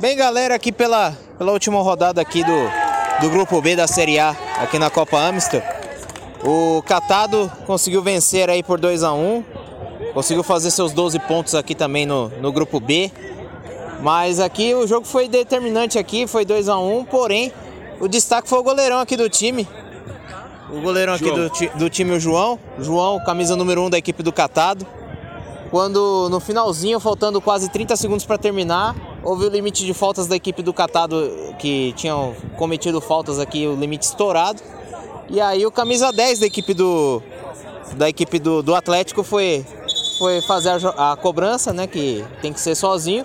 Bem, galera, aqui pela, pela última rodada aqui do, do Grupo B da Série A, aqui na Copa Amstel. O Catado conseguiu vencer aí por 2 a 1 Conseguiu fazer seus 12 pontos aqui também no, no Grupo B. Mas aqui o jogo foi determinante aqui, foi 2 a 1 porém o destaque foi o goleirão aqui do time. O goleirão aqui do, do time, o João. João, camisa número 1 um da equipe do Catado. Quando no finalzinho, faltando quase 30 segundos para terminar, houve o limite de faltas da equipe do Catado que tinham cometido faltas aqui, o limite estourado. E aí o camisa 10 da equipe do da equipe do, do Atlético foi foi fazer a, a, cobrança, né, que tem que ser sozinho.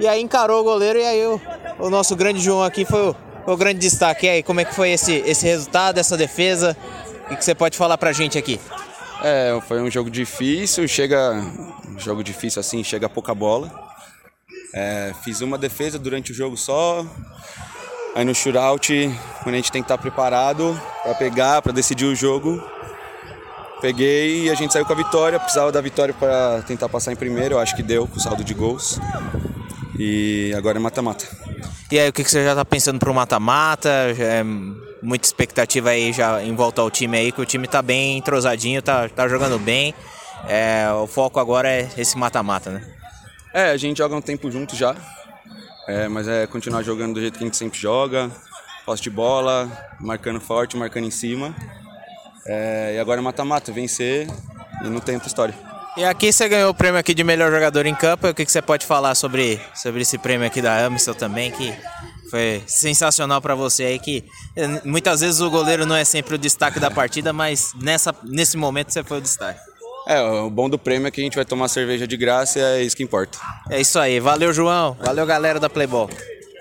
E aí encarou o goleiro e aí o, o nosso grande João aqui foi o, o grande destaque. E aí, como é que foi esse, esse resultado, essa defesa? O que você pode falar pra gente aqui? É, foi um jogo difícil, chega. Jogo difícil assim, chega pouca bola. É, fiz uma defesa durante o jogo só. Aí no shootout, quando a gente tem que estar preparado para pegar, para decidir o jogo, peguei e a gente saiu com a vitória. Precisava da vitória para tentar passar em primeiro, eu acho que deu com o saldo de gols. E agora é mata-mata. E aí, o que, você já está pensando para o mata-mata? É muita expectativa aí já em volta ao time aí, que o time está bem entrosadinho, tá, tá jogando bem. É, o foco agora é esse mata-mata, né? É, a gente joga um tempo junto já. É, mas é continuar jogando do jeito que a gente sempre joga. Posse de bola, marcando forte, marcando em cima. É, e agora é mata-mata, vencer e não tem outra história. E aqui você ganhou o prêmio aqui de melhor jogador em campo. O que, que você pode falar sobre, sobre esse prêmio aqui da Amistel também, que foi sensacional para você aí, que eh, muitas vezes o goleiro não é sempre o destaque da partida, mas nessa, nesse momento você foi o destaque. É, o bom do prêmio é que a gente vai tomar cerveja de graça e é isso que importa. É isso aí. Valeu, João. Valeu, galera da Playball.